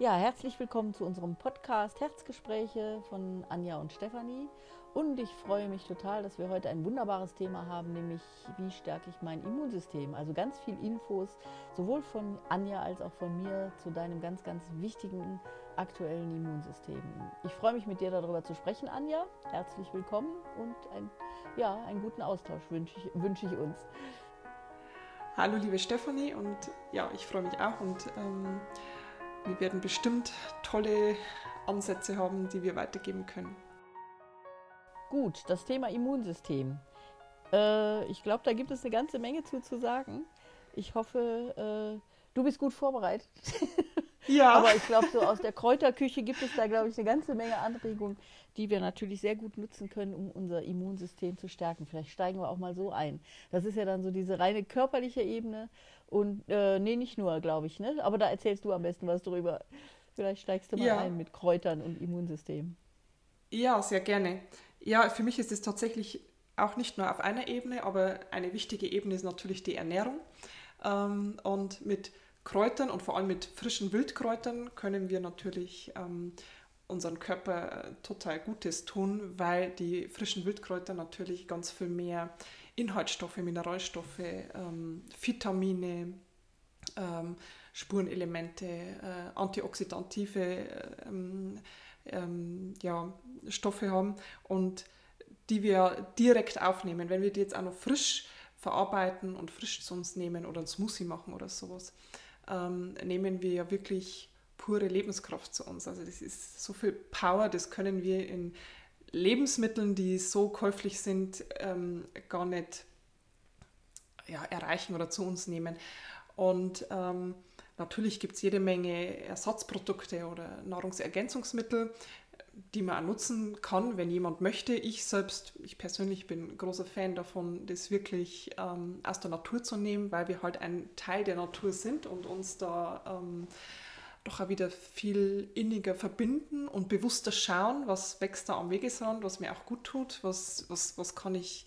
Ja, herzlich willkommen zu unserem Podcast Herzgespräche von Anja und Stefanie. Und ich freue mich total, dass wir heute ein wunderbares Thema haben, nämlich wie stärke ich mein Immunsystem. Also ganz viel Infos, sowohl von Anja als auch von mir zu deinem ganz, ganz wichtigen aktuellen Immunsystem. Ich freue mich mit dir darüber zu sprechen, Anja. Herzlich willkommen und ein, ja, einen guten Austausch wünsche ich, wünsche ich uns. Hallo liebe Stefanie und ja, ich freue mich auch und ähm, wir werden bestimmt tolle Ansätze haben, die wir weitergeben können. Gut, das Thema Immunsystem. Äh, ich glaube, da gibt es eine ganze Menge zu, zu sagen. Ich hoffe, äh, du bist gut vorbereitet. Ja. Aber ich glaube, so aus der Kräuterküche gibt es da, glaube ich, eine ganze Menge Anregungen, die wir natürlich sehr gut nutzen können, um unser Immunsystem zu stärken. Vielleicht steigen wir auch mal so ein. Das ist ja dann so diese reine körperliche Ebene. Und äh, nee, nicht nur, glaube ich, ne? Aber da erzählst du am besten was drüber. Vielleicht steigst du mal ja. ein mit Kräutern und Immunsystem. Ja, sehr gerne. Ja, für mich ist es tatsächlich auch nicht nur auf einer Ebene, aber eine wichtige Ebene ist natürlich die Ernährung. Ähm, und mit Kräutern und vor allem mit frischen Wildkräutern können wir natürlich ähm, unseren Körper total Gutes tun, weil die frischen Wildkräuter natürlich ganz viel mehr Inhaltsstoffe, Mineralstoffe, ähm, Vitamine, ähm, Spurenelemente, äh, antioxidative ähm, ähm, ja, Stoffe haben und die wir direkt aufnehmen. Wenn wir die jetzt auch noch frisch verarbeiten und frisch zu uns nehmen oder ein Smoothie machen oder sowas, ähm, nehmen wir ja wirklich pure Lebenskraft zu uns. Also das ist so viel Power, das können wir in Lebensmitteln, die so käuflich sind, ähm, gar nicht ja, erreichen oder zu uns nehmen. Und ähm, natürlich gibt es jede Menge Ersatzprodukte oder Nahrungsergänzungsmittel, die man auch nutzen kann, wenn jemand möchte. Ich selbst, ich persönlich bin großer Fan davon, das wirklich ähm, aus der Natur zu nehmen, weil wir halt ein Teil der Natur sind und uns da ähm, doch auch wieder viel inniger verbinden und bewusster schauen, was wächst da am Wegesrand, was mir auch gut tut, was, was, was kann ich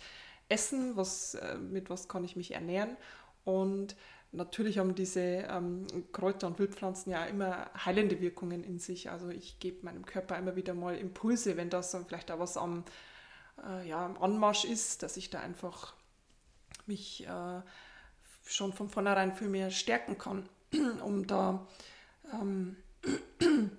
essen, was, äh, mit was kann ich mich ernähren. Und natürlich haben diese ähm, Kräuter und Wildpflanzen ja immer heilende Wirkungen in sich. Also ich gebe meinem Körper immer wieder mal Impulse, wenn das dann vielleicht auch was am, äh, ja, am Anmarsch ist, dass ich da einfach mich äh, schon von vornherein viel mehr stärken kann, um da ähm,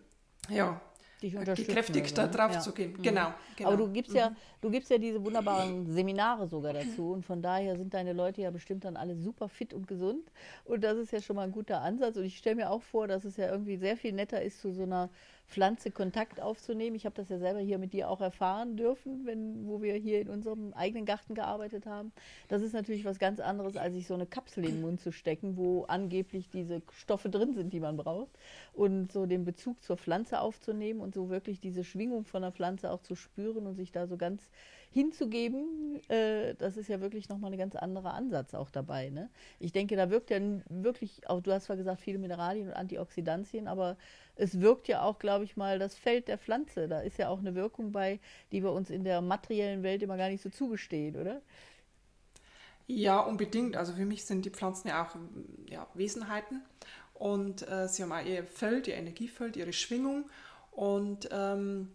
ja, gekräftigt da drauf ja. zu gehen. Mhm. Genau, genau, Aber du gibst ja, mhm. du gibst ja diese wunderbaren Seminare sogar dazu und von daher sind deine Leute ja bestimmt dann alle super fit und gesund und das ist ja schon mal ein guter Ansatz und ich stelle mir auch vor, dass es ja irgendwie sehr viel netter ist zu so einer Pflanze Kontakt aufzunehmen. Ich habe das ja selber hier mit dir auch erfahren dürfen, wenn, wo wir hier in unserem eigenen Garten gearbeitet haben. Das ist natürlich was ganz anderes, als sich so eine Kapsel in den Mund zu stecken, wo angeblich diese Stoffe drin sind, die man braucht. Und so den Bezug zur Pflanze aufzunehmen und so wirklich diese Schwingung von der Pflanze auch zu spüren und sich da so ganz hinzugeben, äh, das ist ja wirklich nochmal ein ganz anderer Ansatz auch dabei. Ne? Ich denke, da wirkt ja wirklich, auch du hast zwar gesagt, viele Mineralien und Antioxidantien, aber es wirkt ja auch, glaube ich mal, das Feld der Pflanze. Da ist ja auch eine Wirkung bei, die wir uns in der materiellen Welt immer gar nicht so zugestehen, oder? Ja, unbedingt. Also für mich sind die Pflanzen ja auch ja, Wesenheiten und äh, sie haben auch ihr Feld, ihr Energiefeld, ihre Schwingung und ähm,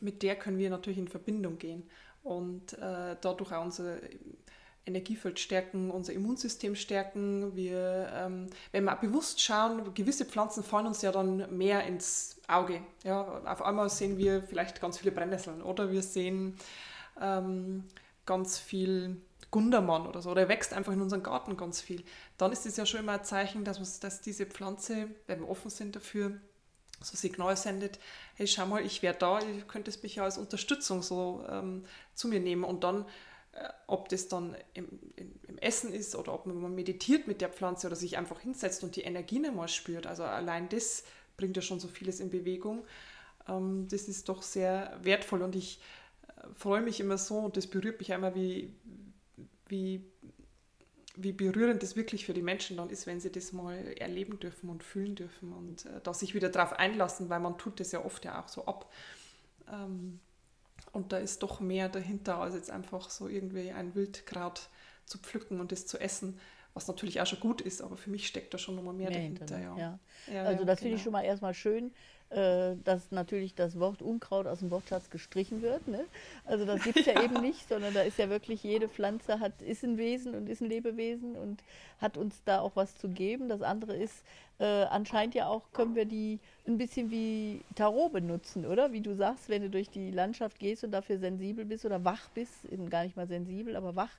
mit der können wir natürlich in Verbindung gehen und äh, dadurch auch unser Energiefeld stärken, unser Immunsystem stärken. Wir, ähm, wenn wir bewusst schauen, gewisse Pflanzen fallen uns ja dann mehr ins Auge. Ja, auf einmal sehen wir vielleicht ganz viele Brennnesseln oder wir sehen ähm, ganz viel Gundermann oder so, oder er wächst einfach in unserem Garten ganz viel. Dann ist es ja schon immer ein Zeichen, dass, dass diese Pflanze, wenn wir offen sind dafür, so Signal sendet, hey, schau mal, ich wäre da, ihr könntest mich ja als Unterstützung so ähm, zu mir nehmen und dann, äh, ob das dann im, im, im, Essen ist oder ob man meditiert mit der Pflanze oder sich einfach hinsetzt und die Energien einmal spürt, also allein das bringt ja schon so vieles in Bewegung. Ähm, das ist doch sehr wertvoll und ich äh, freue mich immer so und das berührt mich einmal, wie, wie wie berührend das wirklich für die Menschen dann ist, wenn sie das mal erleben dürfen und fühlen dürfen und äh, da sich wieder darauf einlassen, weil man tut das ja oft ja auch so ab. Ähm, und da ist doch mehr dahinter, als jetzt einfach so irgendwie ein Wildkraut zu pflücken und das zu essen. was natürlich auch schon gut ist, aber für mich steckt da schon nochmal mehr, mehr dahinter. Hinter, ja. Ja. also das finde ich genau. schon mal erstmal schön, äh, dass natürlich das Wort Unkraut aus dem Wortschatz gestrichen wird. Ne? Also das gibt es ja. ja eben nicht, sondern da ist ja wirklich jede Pflanze hat, ist ein Wesen und ist ein Lebewesen und hat uns da auch was zu geben. Das andere ist, äh, anscheinend ja auch können wir die ein bisschen wie Tarot benutzen, oder? Wie du sagst, wenn du durch die Landschaft gehst und dafür sensibel bist oder wach bist, eben gar nicht mal sensibel, aber wach,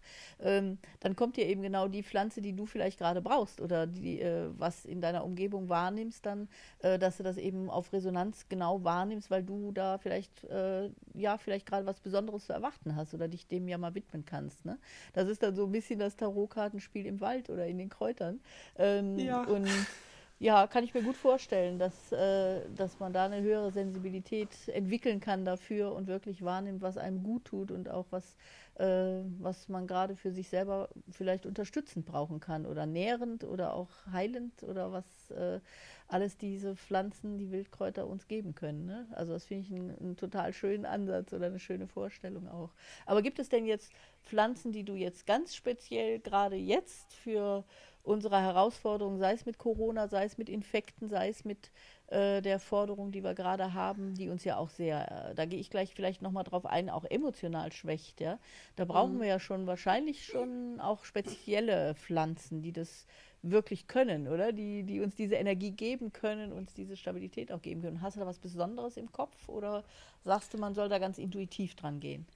ähm, dann kommt dir eben genau die Pflanze, die du vielleicht gerade brauchst oder die, äh, was in deiner Umgebung wahrnimmst, dann, äh, dass du das eben auf Resonanz genau wahrnimmst, weil du da vielleicht, äh, ja, vielleicht gerade was Besonderes zu erwarten hast oder dich dem ja mal widmen kannst. Ne? Das ist dann so ein bisschen das Tarotkartenspiel im Wald oder in den Kräutern. Ähm, ja. Und ja, kann ich mir gut vorstellen, dass, äh, dass man da eine höhere Sensibilität entwickeln kann dafür und wirklich wahrnimmt, was einem gut tut und auch was, äh, was man gerade für sich selber vielleicht unterstützend brauchen kann oder nährend oder auch heilend oder was äh, alles diese Pflanzen, die Wildkräuter uns geben können. Ne? Also das finde ich einen, einen total schönen Ansatz oder eine schöne Vorstellung auch. Aber gibt es denn jetzt Pflanzen, die du jetzt ganz speziell gerade jetzt für unserer Herausforderung, sei es mit Corona, sei es mit Infekten, sei es mit äh, der Forderung, die wir gerade haben, die uns ja auch sehr, äh, da gehe ich gleich vielleicht nochmal drauf ein, auch emotional schwächt. Ja? Da brauchen mhm. wir ja schon wahrscheinlich schon auch spezielle Pflanzen, die das wirklich können, oder? Die, die uns diese Energie geben können, uns diese Stabilität auch geben können. Hast du da was Besonderes im Kopf oder sagst du, man soll da ganz intuitiv dran gehen?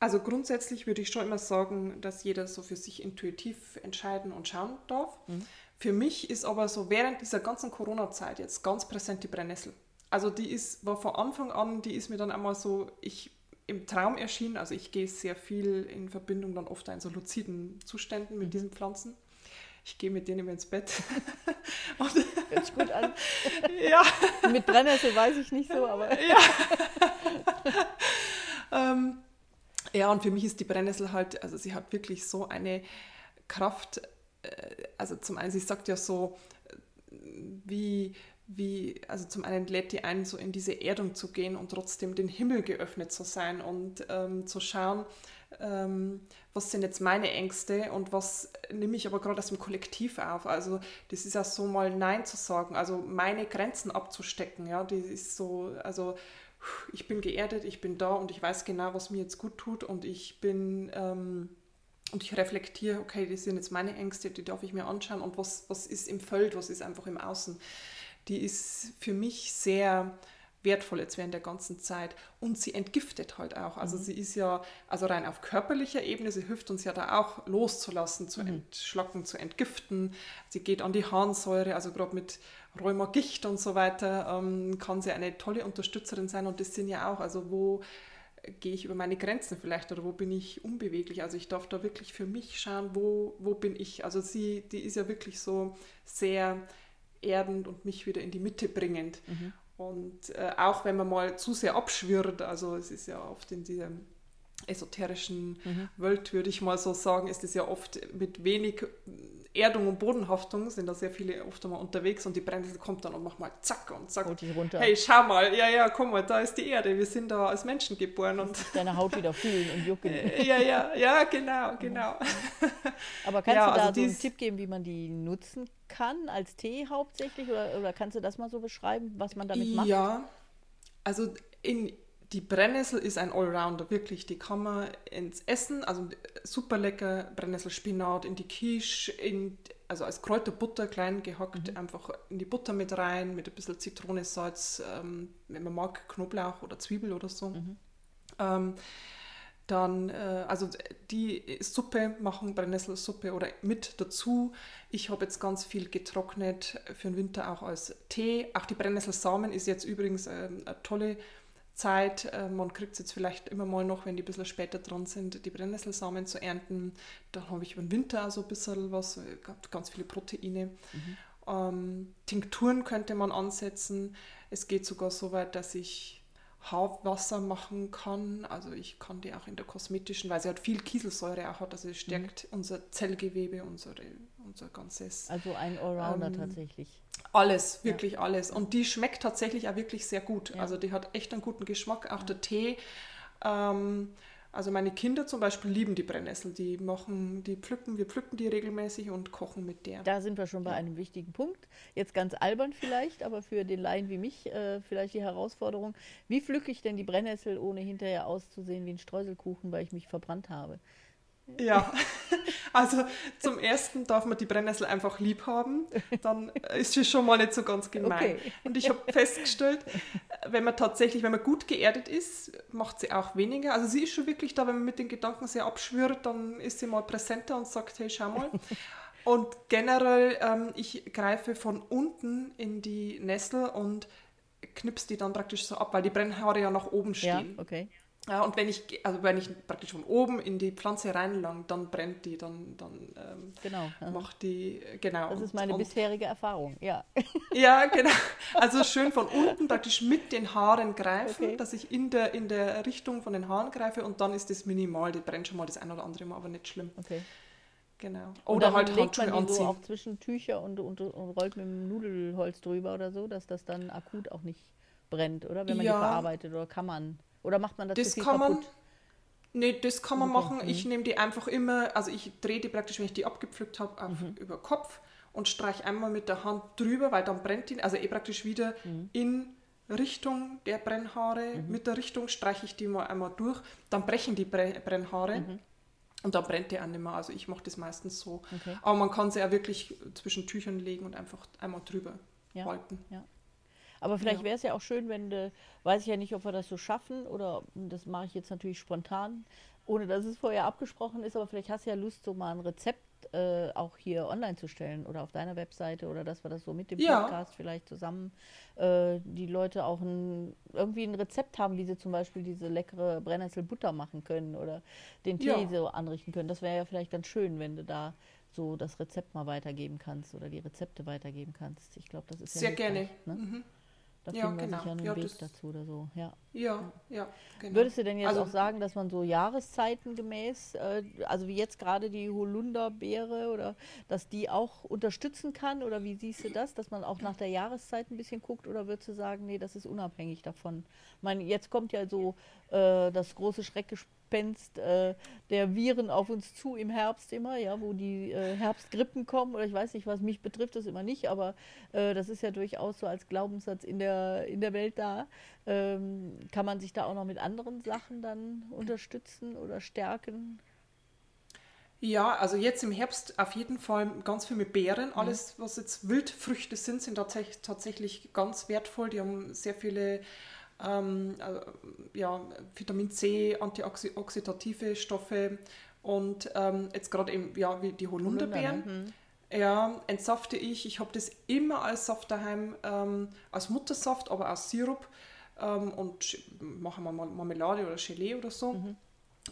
Also grundsätzlich würde ich schon immer sagen, dass jeder so für sich intuitiv entscheiden und schauen darf. Mhm. Für mich ist aber so während dieser ganzen Corona-Zeit jetzt ganz präsent die Brennnessel. Also die ist, war von Anfang an, die ist mir dann einmal so, ich im Traum erschienen. Also ich gehe sehr viel in Verbindung dann oft in so luziden Zuständen mit mhm. diesen Pflanzen. Ich gehe mit denen immer ins Bett. Hört sich gut an. Ja. mit Brennnessel weiß ich nicht so, aber. ja. ähm, ja, und für mich ist die Brennnessel halt, also sie hat wirklich so eine Kraft. Äh, also zum einen, sie sagt ja so, wie, wie, also zum einen lädt die ein, so in diese Erdung zu gehen und trotzdem den Himmel geöffnet zu sein und ähm, zu schauen, ähm, was sind jetzt meine Ängste und was nehme ich aber gerade aus dem Kollektiv auf. Also das ist ja so mal Nein zu sagen, also meine Grenzen abzustecken, ja, die ist so, also ich bin geerdet, ich bin da und ich weiß genau, was mir jetzt gut tut und ich bin ähm, und ich reflektiere, okay, das sind jetzt meine Ängste, die darf ich mir anschauen und was, was ist im Feld, was ist einfach im Außen. Die ist für mich sehr wertvoll jetzt während der ganzen Zeit und sie entgiftet halt auch. Also mhm. sie ist ja, also rein auf körperlicher Ebene, sie hilft uns ja da auch loszulassen, zu mhm. entschlacken, zu entgiften. Sie geht an die Harnsäure, also gerade mit Rheuma, Gicht und so weiter, ähm, kann sie eine tolle Unterstützerin sein. Und das sind ja auch, also wo gehe ich über meine Grenzen vielleicht oder wo bin ich unbeweglich. Also ich darf da wirklich für mich schauen, wo, wo bin ich. Also sie, die ist ja wirklich so sehr erdend und mich wieder in die Mitte bringend. Mhm. Und äh, auch wenn man mal zu sehr abschwirrt, also es ist ja oft in diesem esoterischen mhm. Welt, würde ich mal so sagen, ist es ja oft mit wenig Erdung und Bodenhaftung sind da sehr viele oft einmal unterwegs und die Brennnessel kommt dann und macht mal zack und zack. Hey, schau mal, ja, ja, komm mal, da ist die Erde, wir sind da als Menschen geboren. Und deine Haut wieder fühlen und jucken. ja, ja, ja, genau, genau. Aber kannst ja, du da also so einen Tipp geben, wie man die nutzen kann, als Tee hauptsächlich? Oder, oder kannst du das mal so beschreiben, was man damit macht? Ja, also in die Brennnessel ist ein Allrounder, wirklich. Die kann man ins Essen, also super lecker, Brennnesselspinat in die Quiche, in, also als Kräuterbutter klein gehackt, mhm. einfach in die Butter mit rein, mit ein bisschen Zitrone, Salz, ähm, wenn man mag, Knoblauch oder Zwiebel oder so. Mhm. Ähm, dann, äh, also die Suppe machen, Brennnesselsuppe oder mit dazu. Ich habe jetzt ganz viel getrocknet für den Winter auch als Tee. Auch die Brennnesselsamen ist jetzt übrigens äh, eine tolle Zeit. Man kriegt es jetzt vielleicht immer mal noch, wenn die ein bisschen später dran sind, die Brennnesselsamen zu ernten. Dann habe ich über den Winter auch so ein bisschen was, äh, ganz viele Proteine. Mhm. Ähm, Tinkturen könnte man ansetzen. Es geht sogar so weit, dass ich Haarwasser machen kann. Also ich kann die auch in der kosmetischen, weil sie halt viel Kieselsäure auch hat. Also es stärkt mhm. unser Zellgewebe, unsere, unser ganzes. Also ein Allrounder ähm, tatsächlich. Alles, wirklich ja. alles. Und die schmeckt tatsächlich auch wirklich sehr gut. Ja. Also die hat echt einen guten Geschmack. Auch ja. der Tee. Ähm, Also meine Kinder zum Beispiel lieben die Brennnessel. Die machen, die pflücken, wir pflücken die regelmäßig und kochen mit der. Da sind wir schon bei einem wichtigen Punkt. Jetzt ganz albern vielleicht, aber für den Laien wie mich äh, vielleicht die Herausforderung. Wie pflücke ich denn die Brennnessel, ohne hinterher auszusehen wie ein Streuselkuchen, weil ich mich verbrannt habe? Ja, also zum ersten darf man die Brennnessel einfach lieb haben, dann ist sie schon mal nicht so ganz gemein. Okay. Und ich habe festgestellt, wenn man tatsächlich, wenn man gut geerdet ist, macht sie auch weniger. Also sie ist schon wirklich da, wenn man mit den Gedanken sehr abschwirrt, dann ist sie mal präsenter und sagt, hey, schau mal. Und generell, ähm, ich greife von unten in die Nessel und knipse die dann praktisch so ab, weil die Brennhaare ja nach oben stehen. Ja, okay. Ja, und wenn ich, also wenn ich praktisch von oben in die Pflanze reinlang, dann brennt die, dann, dann ähm, genau, macht die, genau. Das ist meine und, bisherige Erfahrung, ja. Ja, genau. Also schön von unten praktisch mit den Haaren greifen, okay. dass ich in der, in der Richtung von den Haaren greife und dann ist das minimal, die brennt schon mal das ein oder andere Mal, aber nicht schlimm. Okay. Genau. Oder halt legt man anziehen. so auch zwischen Tücher und, und, und rollt mit dem Nudelholz drüber oder so, dass das dann akut auch nicht brennt, oder? Wenn man ja. die verarbeitet oder kann man? Oder macht man das, das kann kaputt? man, Nee, das kann man okay. machen. Ich mhm. nehme die einfach immer, also ich drehe die praktisch, wenn ich die abgepflückt habe, auf, mhm. über Kopf und streiche einmal mit der Hand drüber, weil dann brennt die, also eh praktisch wieder mhm. in Richtung der Brennhaare. Mhm. Mit der Richtung streiche ich die mal einmal durch, dann brechen die Brennhaare. Mhm. Und dann brennt die auch nicht mehr. Also ich mache das meistens so. Okay. Aber man kann sie ja wirklich zwischen Tüchern legen und einfach einmal drüber ja. halten. Ja. Aber vielleicht ja. wäre es ja auch schön, wenn, du, weiß ich ja nicht, ob wir das so schaffen oder das mache ich jetzt natürlich spontan, ohne dass es vorher abgesprochen ist, aber vielleicht hast du ja Lust, so mal ein Rezept äh, auch hier online zu stellen oder auf deiner Webseite oder dass wir das so mit dem ja. Podcast vielleicht zusammen äh, die Leute auch ein, irgendwie ein Rezept haben, wie sie zum Beispiel diese leckere Brennnesselbutter machen können oder den Tee ja. so anrichten können. Das wäre ja vielleicht ganz schön, wenn du da so das Rezept mal weitergeben kannst oder die Rezepte weitergeben kannst. Ich glaube, das ist sehr ja gerne. Ne? Mhm. Da ja, finden wir genau. sicher einen ja, Weg dazu oder so. Ja, ja, ja genau. Würdest du denn jetzt also, auch sagen, dass man so Jahreszeiten gemäß, äh, also wie jetzt gerade die Holunderbeere oder dass die auch unterstützen kann? Oder wie siehst du das, dass man auch nach der Jahreszeit ein bisschen guckt? Oder würdest du sagen, nee, das ist unabhängig davon? Ich meine, jetzt kommt ja so äh, das große Schreckgespenst Gespenst äh, der Viren auf uns zu im Herbst immer, ja, wo die äh, Herbstgrippen kommen oder ich weiß nicht, was mich betrifft, das immer nicht, aber äh, das ist ja durchaus so als Glaubenssatz in der, in der Welt da. Ähm, kann man sich da auch noch mit anderen Sachen dann unterstützen oder stärken? Ja, also jetzt im Herbst auf jeden Fall ganz viel mit Beeren. Mhm. Alles, was jetzt Wildfrüchte sind, sind tatsächlich ganz wertvoll. Die haben sehr viele ähm, äh, ja, Vitamin C, antioxidative Stoffe und ähm, jetzt gerade eben ja, wie die Holunderbeeren. Holunder, ne? Ja, entsafte ich. Ich habe das immer als Saft daheim, ähm, als Muttersaft, aber als Sirup ähm, und mache mal Marmelade oder Gelee oder so. Mhm.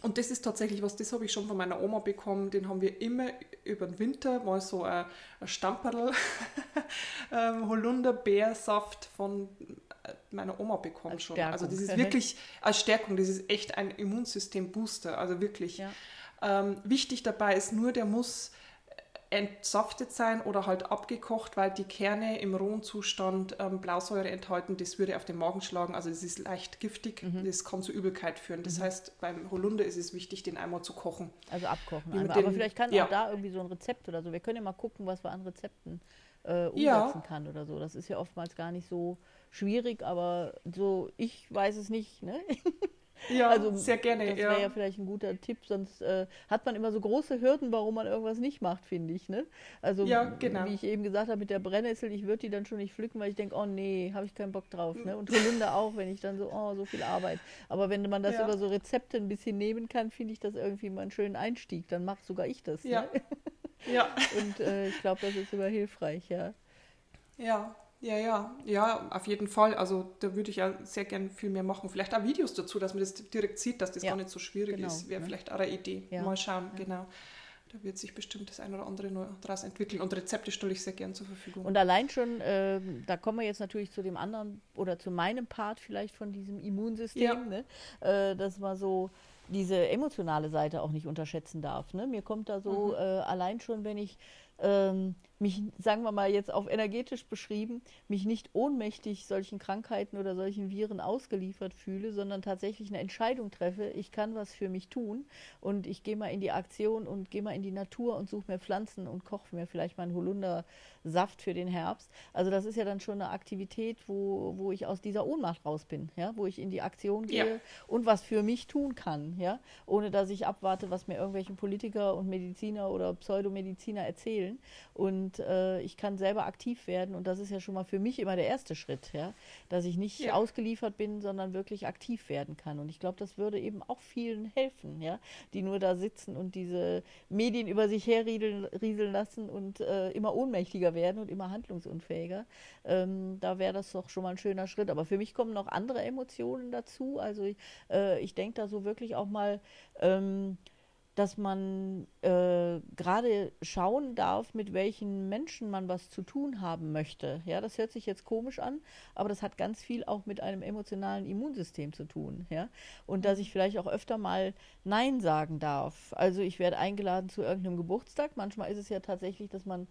Und das ist tatsächlich was, das habe ich schon von meiner Oma bekommen. Den haben wir immer über den Winter mal so ein, ein Stamperl ähm, Holunderbeersaft von meiner Oma bekommen als schon. Stärkung. Also das ist wirklich als Stärkung, das ist echt ein Immunsystem-Booster. Also wirklich. Ja. Ähm, wichtig dabei ist nur, der muss entsaftet sein oder halt abgekocht, weil die Kerne im rohen Zustand ähm, Blausäure enthalten. Das würde auf den Magen schlagen. Also das ist leicht giftig. Mhm. Das kann zu Übelkeit führen. Das mhm. heißt, beim Holunder ist es wichtig, den einmal zu kochen. Also abkochen. Den, Aber vielleicht kann ja. auch da irgendwie so ein Rezept oder so. Wir können ja mal gucken, was wir an Rezepten äh, umsetzen ja. kann oder so. Das ist ja oftmals gar nicht so schwierig, aber so, ich weiß es nicht. Ne? Ja, also, sehr gerne. Das wäre ja. ja. vielleicht ein guter Tipp, sonst äh, hat man immer so große Hürden, warum man irgendwas nicht macht, finde ich. Ne? Also, ja, genau. wie ich eben gesagt habe, mit der Brennnessel, ich würde die dann schon nicht pflücken, weil ich denke, oh nee, habe ich keinen Bock drauf. Ne? Und Holunder auch, wenn ich dann so, oh, so viel Arbeit. Aber wenn man das ja. über so Rezepte ein bisschen nehmen kann, finde ich das irgendwie mal einen schönen Einstieg. Dann mache sogar ich das. Ja. Ne? ja. Und äh, ich glaube, das ist immer hilfreich, ja. Ja, ja, ja, ja, auf jeden Fall. Also da würde ich ja sehr gern viel mehr machen. Vielleicht auch Videos dazu, dass man das direkt sieht, dass das ja, gar nicht so schwierig genau, ist. Wäre ne? vielleicht auch eine Idee. Ja, Mal schauen, ja. genau. Da wird sich bestimmt das eine oder andere noch daraus entwickeln. Und Rezepte stelle ich sehr gern zur Verfügung. Und allein schon, äh, da kommen wir jetzt natürlich zu dem anderen oder zu meinem Part vielleicht von diesem Immunsystem, ne? äh, dass man so diese emotionale Seite auch nicht unterschätzen darf. Ne? Mir kommt da so mhm. äh, allein schon, wenn ich ähm, mich, sagen wir mal jetzt auf energetisch beschrieben, mich nicht ohnmächtig solchen Krankheiten oder solchen Viren ausgeliefert fühle, sondern tatsächlich eine Entscheidung treffe, ich kann was für mich tun und ich gehe mal in die Aktion und gehe mal in die Natur und suche mir Pflanzen und koche mir vielleicht meinen Holundersaft für den Herbst. Also das ist ja dann schon eine Aktivität, wo, wo ich aus dieser Ohnmacht raus bin, ja, wo ich in die Aktion gehe ja. und was für mich tun kann, ja, ohne dass ich abwarte, was mir irgendwelche Politiker und Mediziner oder Pseudomediziner erzählen. Und und äh, ich kann selber aktiv werden und das ist ja schon mal für mich immer der erste Schritt, ja, dass ich nicht ja. ausgeliefert bin, sondern wirklich aktiv werden kann und ich glaube, das würde eben auch vielen helfen, ja, die nur da sitzen und diese Medien über sich herrieseln lassen und äh, immer ohnmächtiger werden und immer handlungsunfähiger. Ähm, da wäre das doch schon mal ein schöner Schritt. Aber für mich kommen noch andere Emotionen dazu. Also ich, äh, ich denke da so wirklich auch mal ähm, dass man äh, gerade schauen darf, mit welchen Menschen man was zu tun haben möchte. Ja, das hört sich jetzt komisch an, aber das hat ganz viel auch mit einem emotionalen Immunsystem zu tun. Ja, und dass ich vielleicht auch öfter mal Nein sagen darf. Also ich werde eingeladen zu irgendeinem Geburtstag. Manchmal ist es ja tatsächlich, dass man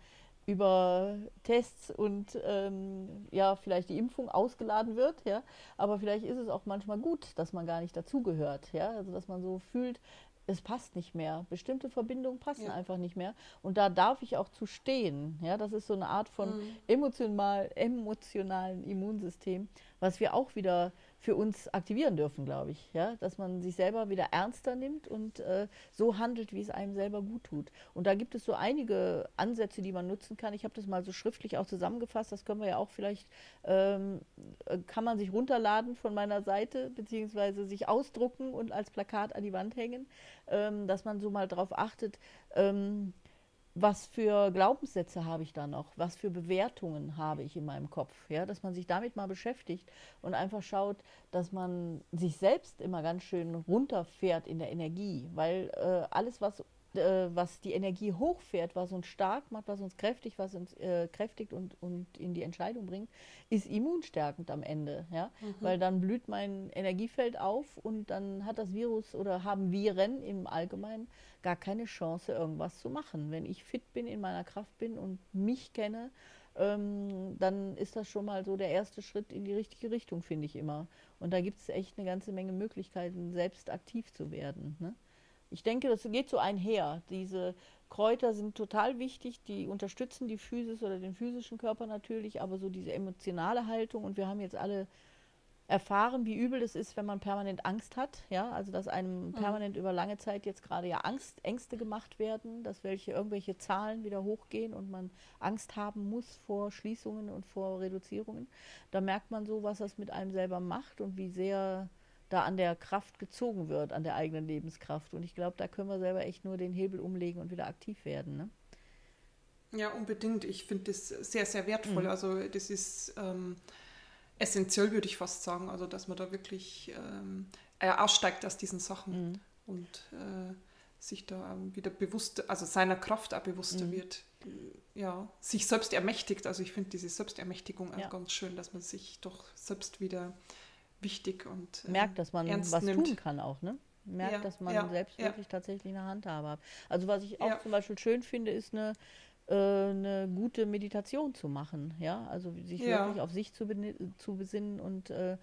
über Tests und ähm, ja, vielleicht die Impfung ausgeladen wird, ja. Aber vielleicht ist es auch manchmal gut, dass man gar nicht dazugehört, ja. Also dass man so fühlt, es passt nicht mehr. Bestimmte Verbindungen passen ja. einfach nicht mehr. Und da darf ich auch zu stehen. Ja, das ist so eine Art von mhm. emotional, emotionalen Immunsystem, was wir auch wieder für uns aktivieren dürfen, glaube ich. Ja? Dass man sich selber wieder ernster nimmt und äh, so handelt, wie es einem selber gut tut. Und da gibt es so einige Ansätze, die man nutzen kann. Ich habe das mal so schriftlich auch zusammengefasst. Das können wir ja auch vielleicht, ähm, äh, kann man sich runterladen von meiner Seite, beziehungsweise sich ausdrucken und als Plakat an die Wand hängen, ähm, dass man so mal darauf achtet, ähm, was für Glaubenssätze habe ich da noch, was für Bewertungen habe ich in meinem Kopf, ja, dass man sich damit mal beschäftigt und einfach schaut, dass man sich selbst immer ganz schön runterfährt in der Energie, weil äh, alles, was äh, was die Energie hochfährt, was uns stark macht, was uns kräftig, was uns äh, kräftigt und, und in die Entscheidung bringt, ist immunstärkend am Ende. Ja? Mhm. Weil dann blüht mein Energiefeld auf und dann hat das Virus oder haben Viren im Allgemeinen gar keine Chance, irgendwas zu machen. Wenn ich fit bin, in meiner Kraft bin und mich kenne, ähm, dann ist das schon mal so der erste Schritt in die richtige Richtung, finde ich immer. Und da gibt es echt eine ganze Menge Möglichkeiten, selbst aktiv zu werden. Ne? Ich denke, das geht so einher. Diese Kräuter sind total wichtig, die unterstützen die Physis oder den physischen Körper natürlich, aber so diese emotionale Haltung und wir haben jetzt alle erfahren, wie übel es ist, wenn man permanent Angst hat, ja, also dass einem mhm. permanent über lange Zeit jetzt gerade ja Angst, Ängste gemacht werden, dass welche irgendwelche Zahlen wieder hochgehen und man Angst haben muss vor Schließungen und vor Reduzierungen. Da merkt man so, was das mit einem selber macht und wie sehr da an der Kraft gezogen wird, an der eigenen Lebenskraft. Und ich glaube, da können wir selber echt nur den Hebel umlegen und wieder aktiv werden. Ne? Ja, unbedingt. Ich finde das sehr, sehr wertvoll. Mhm. Also das ist ähm, essentiell, würde ich fast sagen. Also dass man da wirklich ähm, aussteigt aus diesen Sachen mhm. und äh, sich da wieder bewusst, also seiner Kraft auch bewusster mhm. wird. Ja, sich selbst ermächtigt. Also ich finde diese Selbstermächtigung ja. ganz schön, dass man sich doch selbst wieder wichtig und äh, merkt, dass man was nimmt. tun kann auch, ne? Merkt, ja, dass man ja, selbst ja. wirklich tatsächlich eine Handhabe hat. Also was ich auch zum Beispiel schön finde, ist eine äh, eine gute Meditation zu machen, ja, also sich wirklich auf sich zu, zu besinnen und äh,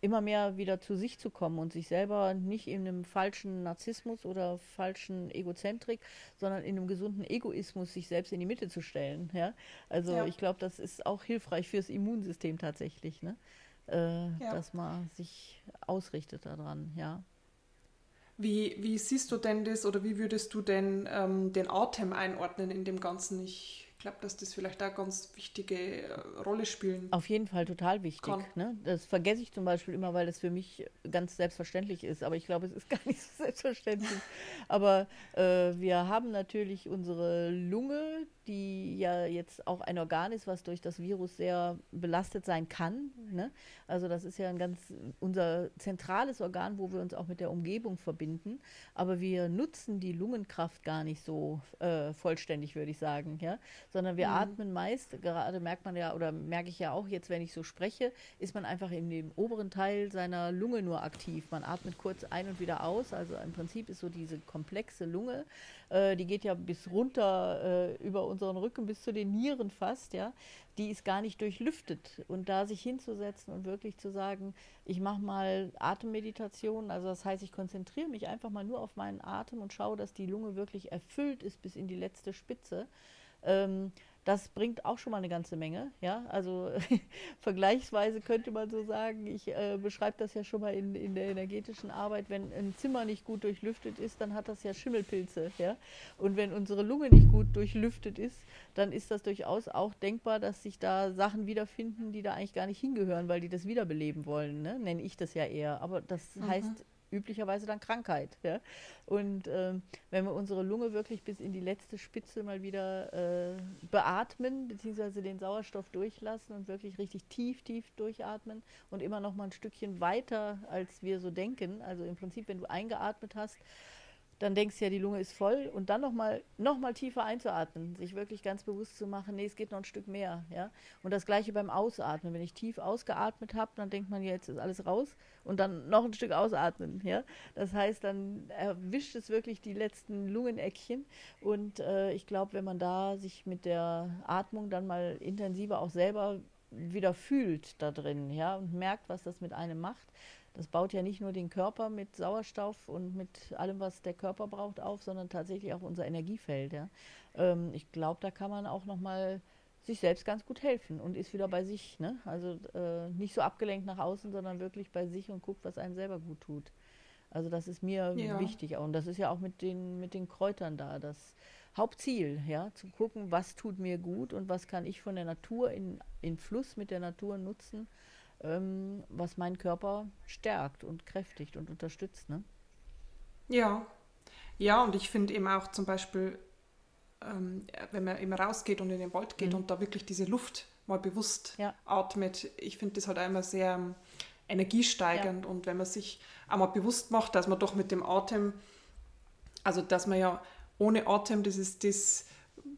immer mehr wieder zu sich zu kommen und sich selber nicht in einem falschen Narzissmus oder falschen Egozentrik, sondern in einem gesunden Egoismus sich selbst in die Mitte zu stellen. Ja? Also ja. ich glaube, das ist auch hilfreich fürs Immunsystem tatsächlich. Ne? äh, ja. dass man sich ausrichtet daran, ja. Wie, wie siehst du denn das oder wie würdest du denn ähm, den Atem einordnen in dem Ganzen? Ich glaube, dass das vielleicht da ganz wichtige äh, Rolle spielen. Auf jeden Fall total wichtig. Ne? Das vergesse ich zum Beispiel immer, weil das für mich ganz selbstverständlich ist. Aber ich glaube, es ist gar nicht so selbstverständlich. Aber äh, wir haben natürlich unsere Lunge, die ja jetzt auch ein Organ ist, was durch das Virus sehr belastet sein kann. Ne? Also das ist ja ein ganz unser zentrales Organ, wo wir uns auch mit der Umgebung verbinden. Aber wir nutzen die Lungenkraft gar nicht so äh, vollständig, würde ich sagen. Ja? Sondern wir mhm. atmen meist, gerade merkt man ja, oder merke ich ja auch jetzt, wenn ich so spreche, ist man einfach in dem oberen Teil seiner Lunge nur aktiv. Man atmet kurz ein und wieder aus. Also im Prinzip ist so diese komplexe Lunge, äh, die geht ja bis runter äh, über unseren Rücken bis zu den Nieren fast, ja, die ist gar nicht durchlüftet. Und da sich hinzusetzen und wirklich zu sagen, ich mache mal Atemmeditation, also das heißt, ich konzentriere mich einfach mal nur auf meinen Atem und schaue, dass die Lunge wirklich erfüllt ist bis in die letzte Spitze. Ähm, das bringt auch schon mal eine ganze Menge. Ja? Also vergleichsweise könnte man so sagen, ich äh, beschreibe das ja schon mal in, in der energetischen Arbeit, wenn ein Zimmer nicht gut durchlüftet ist, dann hat das ja Schimmelpilze. Ja? Und wenn unsere Lunge nicht gut durchlüftet ist, dann ist das durchaus auch denkbar, dass sich da Sachen wiederfinden, die da eigentlich gar nicht hingehören, weil die das wiederbeleben wollen. Ne? Nenne ich das ja eher. Aber das mhm. heißt üblicherweise dann Krankheit. Ja? Und ähm, wenn wir unsere Lunge wirklich bis in die letzte Spitze mal wieder äh, beatmen, beziehungsweise den Sauerstoff durchlassen und wirklich richtig tief, tief durchatmen und immer noch mal ein Stückchen weiter, als wir so denken. Also im Prinzip, wenn du eingeatmet hast, dann denkst du ja, die Lunge ist voll und dann nochmal noch mal tiefer einzuatmen, sich wirklich ganz bewusst zu machen, nee, es geht noch ein Stück mehr. Ja? Und das gleiche beim Ausatmen. Wenn ich tief ausgeatmet habe, dann denkt man, ja, jetzt ist alles raus und dann noch ein Stück ausatmen. Ja? Das heißt, dann erwischt es wirklich die letzten Lungeneckchen und äh, ich glaube, wenn man da sich mit der Atmung dann mal intensiver auch selber wieder fühlt da drin, ja, und merkt, was das mit einem macht, das baut ja nicht nur den Körper mit Sauerstoff und mit allem, was der Körper braucht, auf, sondern tatsächlich auch unser Energiefeld. Ja. Ähm, ich glaube, da kann man auch nochmal sich selbst ganz gut helfen und ist wieder bei sich. Ne? Also äh, nicht so abgelenkt nach außen, sondern wirklich bei sich und guckt, was einem selber gut tut. Also das ist mir ja. wichtig und das ist ja auch mit den, mit den Kräutern da das Hauptziel, ja, zu gucken, was tut mir gut und was kann ich von der Natur in, in Fluss mit der Natur nutzen, ähm, was meinen Körper stärkt und kräftigt und unterstützt. Ne? Ja, ja, und ich finde eben auch zum Beispiel, ähm, wenn man immer rausgeht und in den Wald geht mhm. und da wirklich diese Luft mal bewusst ja. atmet, ich finde das halt einmal sehr ähm, energiesteigernd ja. und wenn man sich einmal bewusst macht, dass man doch mit dem Atem, also dass man ja ohne Atem, das ist das,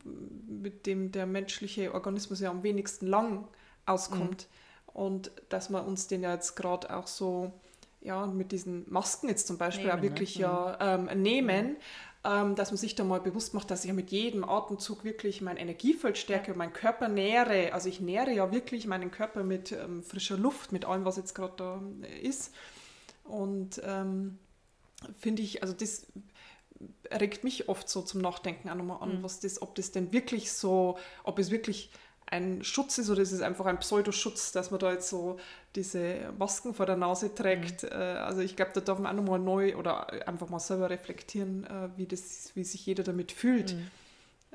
mit dem der menschliche Organismus ja am wenigsten lang auskommt. Mhm und dass wir uns den ja jetzt gerade auch so ja, mit diesen Masken jetzt zum Beispiel nehmen, auch wirklich ne? ja ähm, nehmen, mhm. ähm, dass man sich da mal bewusst macht, dass ich ja mit jedem Atemzug wirklich mein Energiefeld stärke und meinen Körper nähere. Also ich nähere ja wirklich meinen Körper mit ähm, frischer Luft, mit allem, was jetzt gerade da äh, ist. Und ähm, finde ich, also das regt mich oft so zum Nachdenken auch nochmal an, mhm. was das, ob das denn wirklich so, ob es wirklich ein Schutz ist oder ist es einfach ein Pseudoschutz, dass man da jetzt so diese Masken vor der Nase trägt. Mhm. Äh, also ich glaube, da darf man auch nochmal neu oder einfach mal selber reflektieren, äh, wie, das, wie sich jeder damit fühlt. Mhm.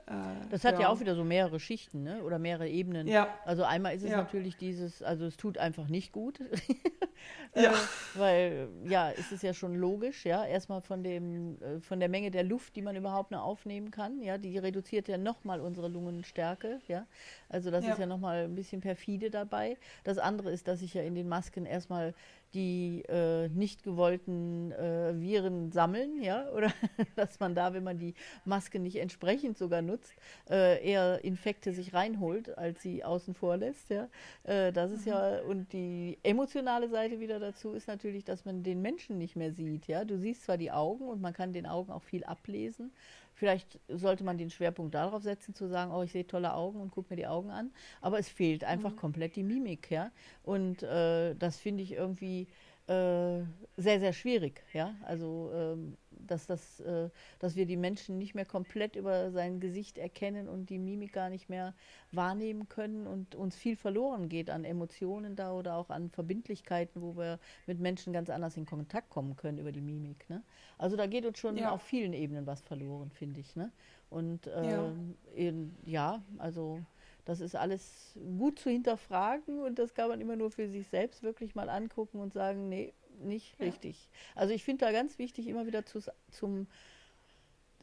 Äh, das hat ja. ja. auch wieder so mehrere Schichten ne? oder mehrere Ebenen. Ja. Also einmal ist es ja. natürlich dieses, also es tut einfach nicht gut. ja. äh, weil ja, es ist ja schon logisch, ja, erstmal von dem, äh, von der Menge der Luft, die man überhaupt noch aufnehmen kann, ja, die reduziert ja nochmal unsere Lungenstärke, ja. Also das ist ja nochmal ein bisschen perfide dabei. Das andere ist, dass ich ja in den Masken erstmal die äh, nicht gewollten äh, Viren sammeln, ja, oder dass man da, wenn man die Maske nicht entsprechend sogar nutzt, äh, eher Infekte sich reinholt, als sie außen vor lässt, ja. Äh, das ist mhm. ja, und die emotionale Seite wieder dazu ist natürlich, dass man den Menschen nicht mehr sieht, ja. Du siehst zwar die Augen und man kann den Augen auch viel ablesen, Vielleicht sollte man den Schwerpunkt darauf setzen, zu sagen, oh, ich sehe tolle Augen und gucke mir die Augen an. Aber es fehlt einfach mhm. komplett die Mimik, ja. Und äh, das finde ich irgendwie äh, sehr, sehr schwierig, ja. Also ähm, dass, das, äh, dass wir die Menschen nicht mehr komplett über sein Gesicht erkennen und die Mimik gar nicht mehr wahrnehmen können und uns viel verloren geht an Emotionen da oder auch an Verbindlichkeiten, wo wir mit Menschen ganz anders in Kontakt kommen können über die Mimik. Ne? Also da geht uns schon ja. auf vielen Ebenen was verloren, finde ich. Ne? Und äh, ja. In, ja, also das ist alles gut zu hinterfragen und das kann man immer nur für sich selbst wirklich mal angucken und sagen, nee, nicht ja. richtig. Also ich finde da ganz wichtig, immer wieder zu, zum,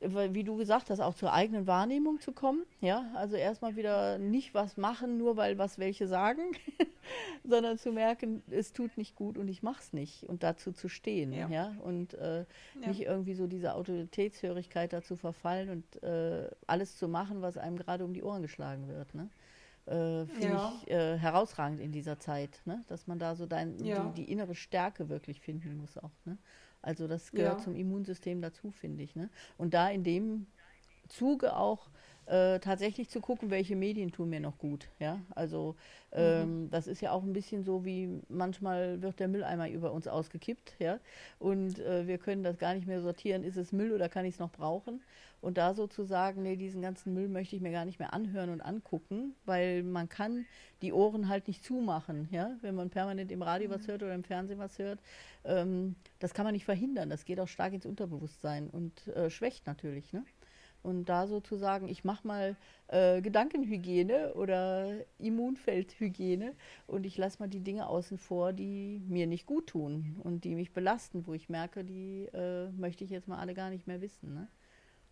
wie du gesagt hast, auch zur eigenen Wahrnehmung zu kommen. Ja, also erstmal wieder nicht was machen, nur weil was welche sagen, sondern zu merken, es tut nicht gut und ich mache es nicht und dazu zu stehen. Ja, ja? und äh, ja. nicht irgendwie so diese Autoritätshörigkeit dazu verfallen und äh, alles zu machen, was einem gerade um die Ohren geschlagen wird. Ne? Äh, finde ja. ich äh, herausragend in dieser Zeit, ne? dass man da so dein, ja. die, die, innere Stärke wirklich finden muss auch. Ne? Also das gehört ja. zum Immunsystem dazu, finde ich. Ne? Und da in dem Zuge auch äh, tatsächlich zu gucken, welche Medien tun mir noch gut. Ja, also ähm, mhm. das ist ja auch ein bisschen so, wie manchmal wird der Mülleimer über uns ausgekippt, ja, und äh, wir können das gar nicht mehr sortieren, ist es Müll oder kann ich es noch brauchen? Und da sozusagen, nee, diesen ganzen Müll möchte ich mir gar nicht mehr anhören und angucken, weil man kann die Ohren halt nicht zumachen, ja, wenn man permanent im Radio was mhm. hört oder im Fernsehen was hört. Ähm, das kann man nicht verhindern, das geht auch stark ins Unterbewusstsein und äh, schwächt natürlich, ne? Und da sozusagen, ich mache mal äh, Gedankenhygiene oder Immunfeldhygiene und ich lasse mal die Dinge außen vor, die mir nicht gut tun und die mich belasten, wo ich merke, die äh, möchte ich jetzt mal alle gar nicht mehr wissen. Ne?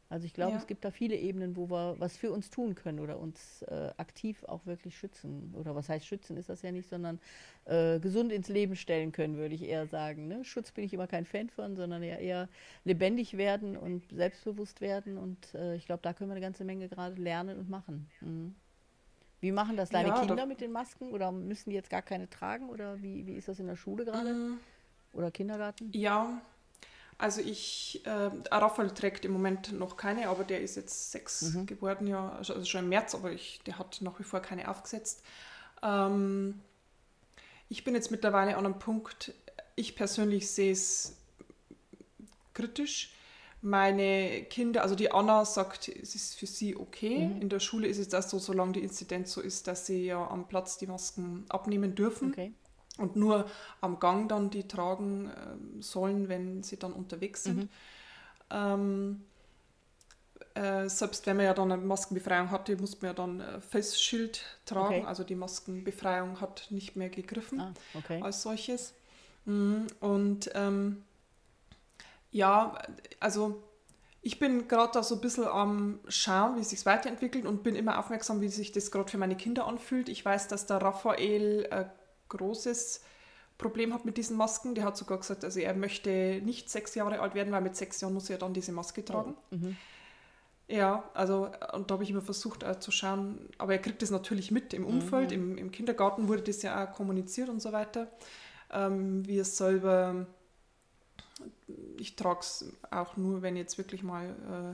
Also ich glaube, ja. es gibt da viele Ebenen, wo wir was für uns tun können oder uns äh, aktiv auch wirklich schützen. Oder was heißt schützen ist das ja nicht, sondern äh, gesund ins Leben stellen können, würde ich eher sagen. Ne? Schutz bin ich immer kein Fan von, sondern eher, eher lebendig werden und selbstbewusst werden. Und äh, ich glaube, da können wir eine ganze Menge gerade lernen und machen. Mhm. Wie machen das deine ja, Kinder mit den Masken? Oder müssen die jetzt gar keine tragen? Oder wie, wie ist das in der Schule gerade? Mhm. Oder Kindergarten? Ja, also ich, äh, Raphael trägt im Moment noch keine, aber der ist jetzt sechs mhm. geworden, ja, also, also schon im März, aber ich, der hat nach wie vor keine aufgesetzt. Ähm, ich bin jetzt mittlerweile an einem Punkt, ich persönlich sehe es kritisch. Meine Kinder, also die Anna sagt, es ist für sie okay. Mhm. In der Schule ist es das so, solange die Inzidenz so ist, dass sie ja am Platz die Masken abnehmen dürfen. Okay und nur am Gang dann die tragen äh, sollen, wenn sie dann unterwegs sind. Mhm. Ähm, äh, selbst wenn man ja dann eine Maskenbefreiung hatte, muss man ja dann ein Festschild tragen. Okay. Also die Maskenbefreiung hat nicht mehr gegriffen ah, okay. als solches. Mhm. Und ähm, ja, also ich bin gerade da so ein bisschen am Schauen, wie es sich weiterentwickelt und bin immer aufmerksam, wie sich das gerade für meine Kinder anfühlt. Ich weiß, dass der Raphael äh, großes Problem hat mit diesen Masken. Der hat sogar gesagt, also er möchte nicht sechs Jahre alt werden, weil mit sechs Jahren muss er dann diese Maske tragen. Oh, mhm. Ja, also und da habe ich immer versucht äh, zu schauen, aber er kriegt das natürlich mit im Umfeld, mhm. im, im, Kindergarten wurde das ja auch kommuniziert und so weiter. Ähm, wir selber, ich trage es auch nur, wenn jetzt wirklich mal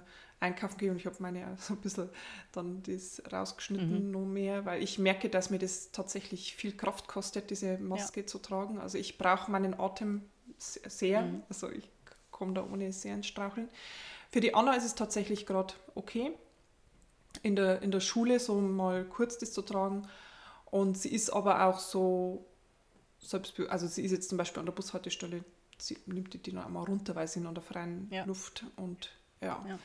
äh, einkaufen gehe und ich habe meine so ein bisschen dann das rausgeschnitten mhm. noch mehr, weil ich merke, dass mir das tatsächlich viel Kraft kostet, diese Maske ja. zu tragen. Also ich brauche meinen Atem sehr, mhm. also ich komme da ohne sehr ins Straucheln. Für die Anna ist es tatsächlich gerade okay, in der, in der Schule so mal kurz das zu tragen. Und sie ist aber auch so, selbst, also sie ist jetzt zum Beispiel an der Bushaltestelle, sie nimmt die, noch einmal runter, weil sie in der freien ja. Luft und ja. ja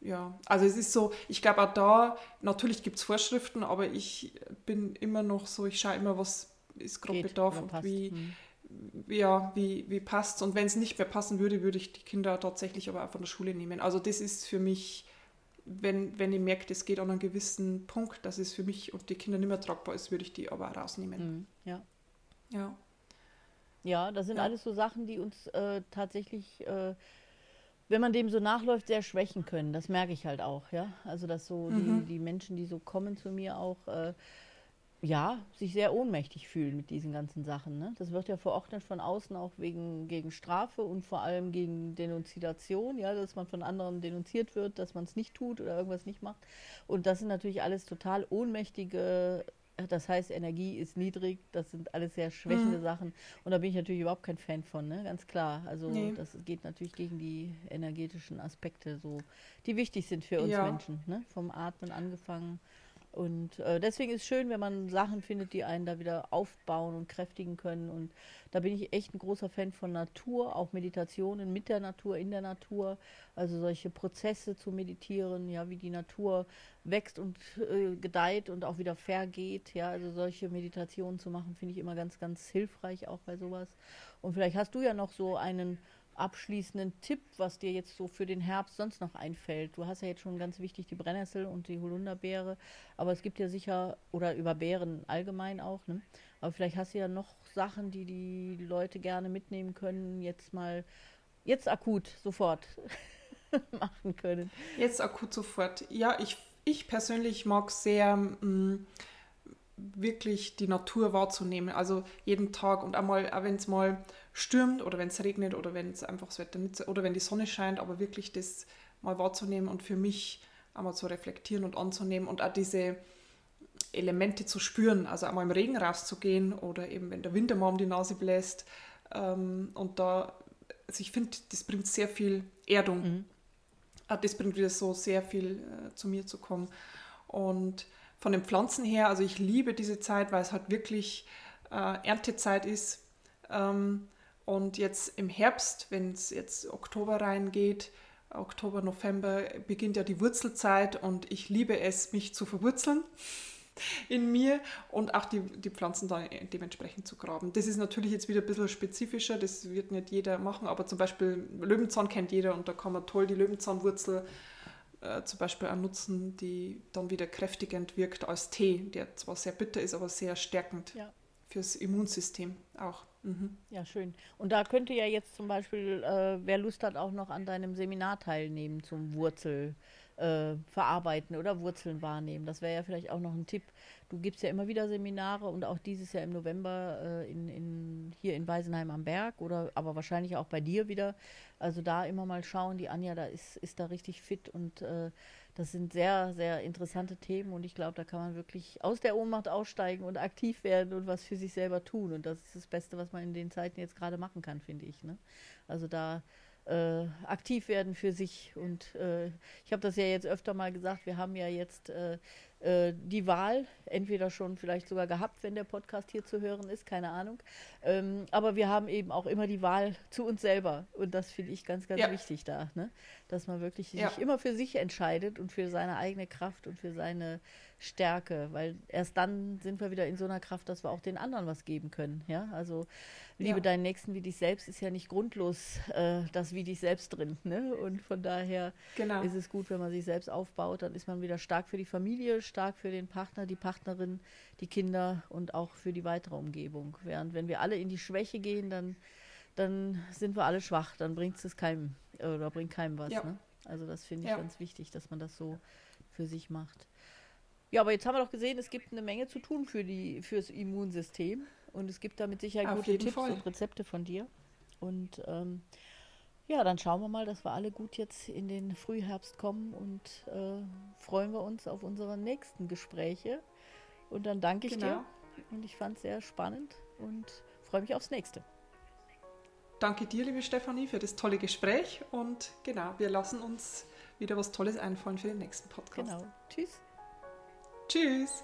ja, also es ist so, ich glaube auch da, natürlich gibt es Vorschriften, aber ich bin immer noch so, ich schaue immer, was ist gerade Bedarf und wie, hm. ja, wie, wie passt Und wenn es nicht mehr passen würde, würde ich die Kinder tatsächlich aber auch von der Schule nehmen. Also das ist für mich, wenn, wenn ich merke, es geht an einen gewissen Punkt, dass es für mich und die Kinder nicht mehr tragbar ist, würde ich die aber rausnehmen. Hm, ja. Ja. Ja, das sind ja. alles so Sachen, die uns äh, tatsächlich äh, wenn man dem so nachläuft, sehr schwächen können. Das merke ich halt auch, ja. Also dass so mhm. die, die Menschen, die so kommen zu mir auch, äh, ja, sich sehr ohnmächtig fühlen mit diesen ganzen Sachen. Ne? Das wird ja verordnet von außen auch wegen gegen Strafe und vor allem gegen Denunziation, ja, dass man von anderen denunziert wird, dass man es nicht tut oder irgendwas nicht macht. Und das sind natürlich alles total ohnmächtige das heißt, Energie ist niedrig, das sind alles sehr schwächende mhm. Sachen. Und da bin ich natürlich überhaupt kein Fan von, ne? ganz klar. Also nee. das geht natürlich gegen die energetischen Aspekte, so, die wichtig sind für uns ja. Menschen, ne? vom Atmen angefangen und äh, deswegen ist es schön, wenn man Sachen findet, die einen da wieder aufbauen und kräftigen können. Und da bin ich echt ein großer Fan von Natur, auch Meditationen mit der Natur, in der Natur. Also solche Prozesse zu meditieren, ja, wie die Natur wächst und äh, gedeiht und auch wieder vergeht. Ja, also solche Meditationen zu machen, finde ich immer ganz, ganz hilfreich auch bei sowas. Und vielleicht hast du ja noch so einen abschließenden Tipp, was dir jetzt so für den Herbst sonst noch einfällt? Du hast ja jetzt schon ganz wichtig die Brennnessel und die Holunderbeere, aber es gibt ja sicher, oder über Beeren allgemein auch, ne? aber vielleicht hast du ja noch Sachen, die die Leute gerne mitnehmen können, jetzt mal, jetzt akut, sofort machen können. Jetzt akut sofort. Ja, ich, ich persönlich mag sehr mm, wirklich die Natur wahrzunehmen, also jeden Tag und einmal, auch wenn es mal stürmt oder wenn es regnet oder wenn es einfach das Wetter nicht oder wenn die Sonne scheint, aber wirklich das mal wahrzunehmen und für mich einmal zu reflektieren und anzunehmen und auch diese Elemente zu spüren, also einmal im Regen rauszugehen oder eben wenn der Wind mal um die Nase bläst. Ähm, und da, also ich finde, das bringt sehr viel Erdung. Mhm. Ah, das bringt wieder so sehr viel äh, zu mir zu kommen. Und von den Pflanzen her, also ich liebe diese Zeit, weil es halt wirklich äh, Erntezeit ist. Ähm, und jetzt im Herbst, wenn es jetzt Oktober reingeht, Oktober, November beginnt ja die Wurzelzeit und ich liebe es, mich zu verwurzeln in mir und auch die, die Pflanzen dann dementsprechend zu graben. Das ist natürlich jetzt wieder ein bisschen spezifischer, das wird nicht jeder machen, aber zum Beispiel Löwenzahn kennt jeder und da kann man toll die Löwenzahnwurzel äh, zum Beispiel auch nutzen, die dann wieder kräftigend wirkt als Tee, der zwar sehr bitter ist, aber sehr stärkend ja. fürs Immunsystem auch. Mhm. Ja, schön. Und da könnte ja jetzt zum Beispiel, äh, wer Lust hat, auch noch an deinem Seminar teilnehmen zum Wurzel äh, verarbeiten oder Wurzeln wahrnehmen. Das wäre ja vielleicht auch noch ein Tipp. Du gibst ja immer wieder Seminare und auch dieses Jahr im November äh, in, in, hier in Weisenheim am Berg oder aber wahrscheinlich auch bei dir wieder. Also da immer mal schauen. Die Anja da ist, ist da richtig fit und äh, das sind sehr, sehr interessante Themen und ich glaube, da kann man wirklich aus der Ohnmacht aussteigen und aktiv werden und was für sich selber tun. Und das ist das Beste, was man in den Zeiten jetzt gerade machen kann, finde ich. Ne? Also da äh, aktiv werden für sich. Und äh, ich habe das ja jetzt öfter mal gesagt, wir haben ja jetzt äh, äh, die Wahl, entweder schon vielleicht sogar gehabt, wenn der Podcast hier zu hören ist, keine Ahnung. Ähm, aber wir haben eben auch immer die Wahl zu uns selber. Und das finde ich ganz, ganz ja. wichtig da, ne? dass man wirklich ja. sich immer für sich entscheidet und für seine eigene Kraft und für seine Stärke, weil erst dann sind wir wieder in so einer Kraft, dass wir auch den anderen was geben können. Ja, also liebe ja. deinen Nächsten wie dich selbst ist ja nicht grundlos äh, das wie dich selbst drin. Ne? Und von daher genau. ist es gut, wenn man sich selbst aufbaut, dann ist man wieder stark für die Familie, stark für den Partner, die Partnerin, die Kinder und auch für die weitere Umgebung. Während wenn wir alle in die Schwäche gehen, dann dann sind wir alle schwach, dann bringt es keinem oder bringt keinem was. Ja. Ne? Also das finde ich ja. ganz wichtig, dass man das so für sich macht. Ja, aber jetzt haben wir doch gesehen, es gibt eine Menge zu tun für die fürs Immunsystem und es gibt da mit Sicherheit Auf gute Tipps Fall. und Rezepte von dir. Und ähm, ja, dann schauen wir mal, dass wir alle gut jetzt in den Frühherbst kommen und äh, freuen wir uns auf unsere nächsten Gespräche. Und dann danke ich genau. dir und ich fand es sehr spannend und freue mich aufs nächste. Danke dir, liebe Stefanie, für das tolle Gespräch und genau, wir lassen uns wieder was Tolles einfallen für den nächsten Podcast. Genau. Tschüss. Tschüss.